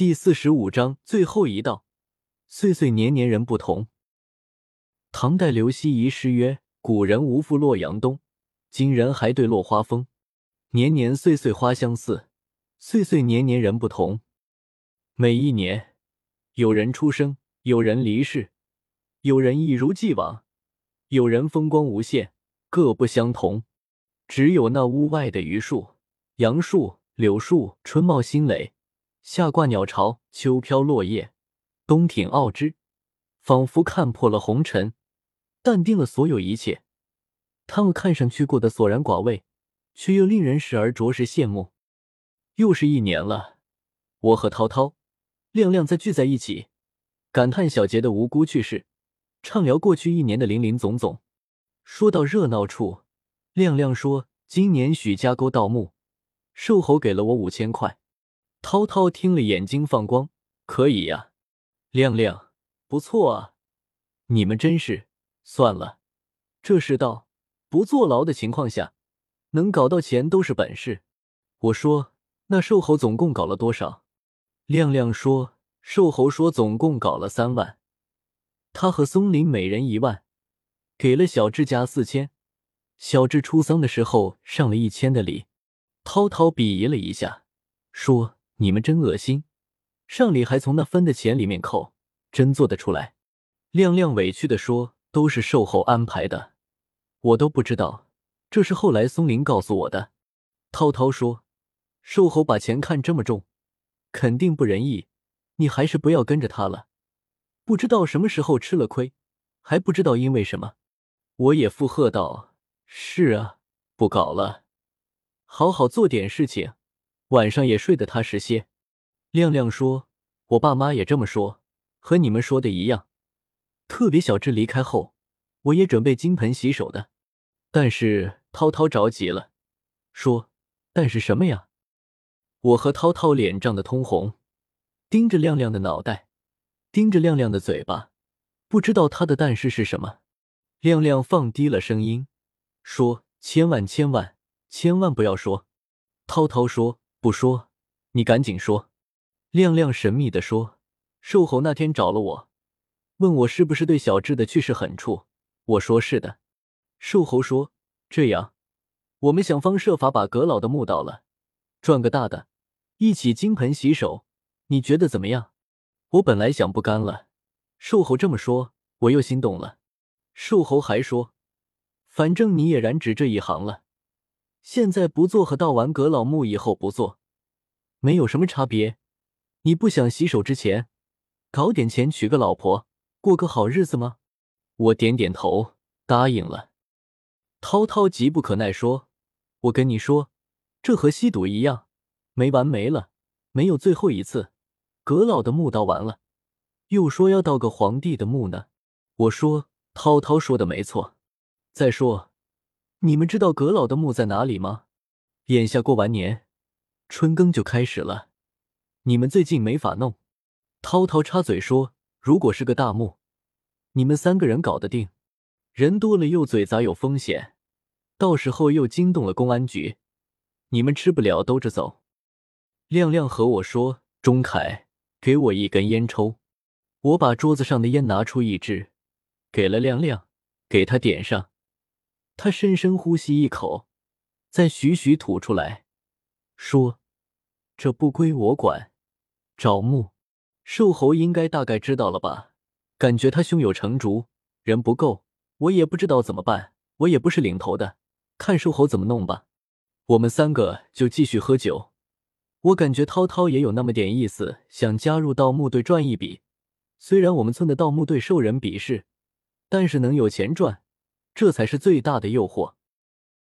第四十五章最后一道，岁岁年年人不同。唐代刘希夷诗曰：“古人无复洛阳东，今人还对落花风。年年岁岁花相似，岁岁年年人不同。每一年，有人出生，有人离世，有人一如既往，有人风光无限，各不相同。只有那屋外的榆树、杨树、柳树，春茂新蕾。”夏挂鸟巢，秋飘落叶，冬挺傲枝，仿佛看破了红尘，淡定了所有一切。他们看上去过得索然寡味，却又令人时而着实羡慕。又是一年了，我和涛涛、亮亮再聚在一起，感叹小杰的无辜去世，畅聊过去一年的林林总总。说到热闹处，亮亮说：“今年许家沟盗墓，瘦猴给了我五千块。”涛涛听了，眼睛放光。可以呀，亮亮，不错啊！你们真是算了，这世道，不坐牢的情况下，能搞到钱都是本事。我说，那瘦猴总共搞了多少？亮亮说，瘦猴说总共搞了三万，他和松林每人一万，给了小智家四千。小智出丧的时候上了一千的礼。涛涛鄙夷了一下，说。你们真恶心，上礼还从那分的钱里面扣，真做得出来？亮亮委屈的说：“都是售后安排的，我都不知道，这是后来松林告诉我的。”涛涛说：“售后把钱看这么重，肯定不仁义，你还是不要跟着他了。不知道什么时候吃了亏，还不知道因为什么。”我也附和道：“是啊，不搞了，好好做点事情。”晚上也睡得踏实些。亮亮说：“我爸妈也这么说，和你们说的一样。特别小智离开后，我也准备金盆洗手的。”但是涛涛着急了，说：“但是什么呀？”我和涛涛脸涨得通红，盯着亮亮的脑袋，盯着亮亮的嘴巴，不知道他的但是是什么。亮亮放低了声音说：“千万千万千万不要说。”涛涛说。不说，你赶紧说。亮亮神秘的说：“瘦猴那天找了我，问我是不是对小智的去世很怵。我说是的。瘦猴说：这样，我们想方设法把阁老的墓盗了，赚个大的，一起金盆洗手。你觉得怎么样？我本来想不干了，瘦猴这么说，我又心动了。瘦猴还说：反正你也染指这一行了。”现在不做和盗完阁老墓以后不做，没有什么差别。你不想洗手之前搞点钱娶个老婆过个好日子吗？我点点头答应了。涛涛急不可耐说：“我跟你说，这和吸毒一样，没完没了，没有最后一次。阁老的墓盗完了，又说要盗个皇帝的墓呢。”我说：“涛涛说的没错。再说。”你们知道阁老的墓在哪里吗？眼下过完年，春耕就开始了，你们最近没法弄。涛涛插嘴说：“如果是个大墓，你们三个人搞得定。人多了又嘴杂有风险，到时候又惊动了公安局，你们吃不了兜着走。”亮亮和我说：“钟凯，给我一根烟抽。”我把桌子上的烟拿出一支，给了亮亮，给他点上。他深深呼吸一口，再徐徐吐出来，说：“这不归我管。”找墓，瘦猴应该大概知道了吧？感觉他胸有成竹，人不够，我也不知道怎么办。我也不是领头的，看瘦猴怎么弄吧。我们三个就继续喝酒。我感觉涛涛也有那么点意思，想加入盗墓队赚一笔。虽然我们村的盗墓队受人鄙视，但是能有钱赚。这才是最大的诱惑。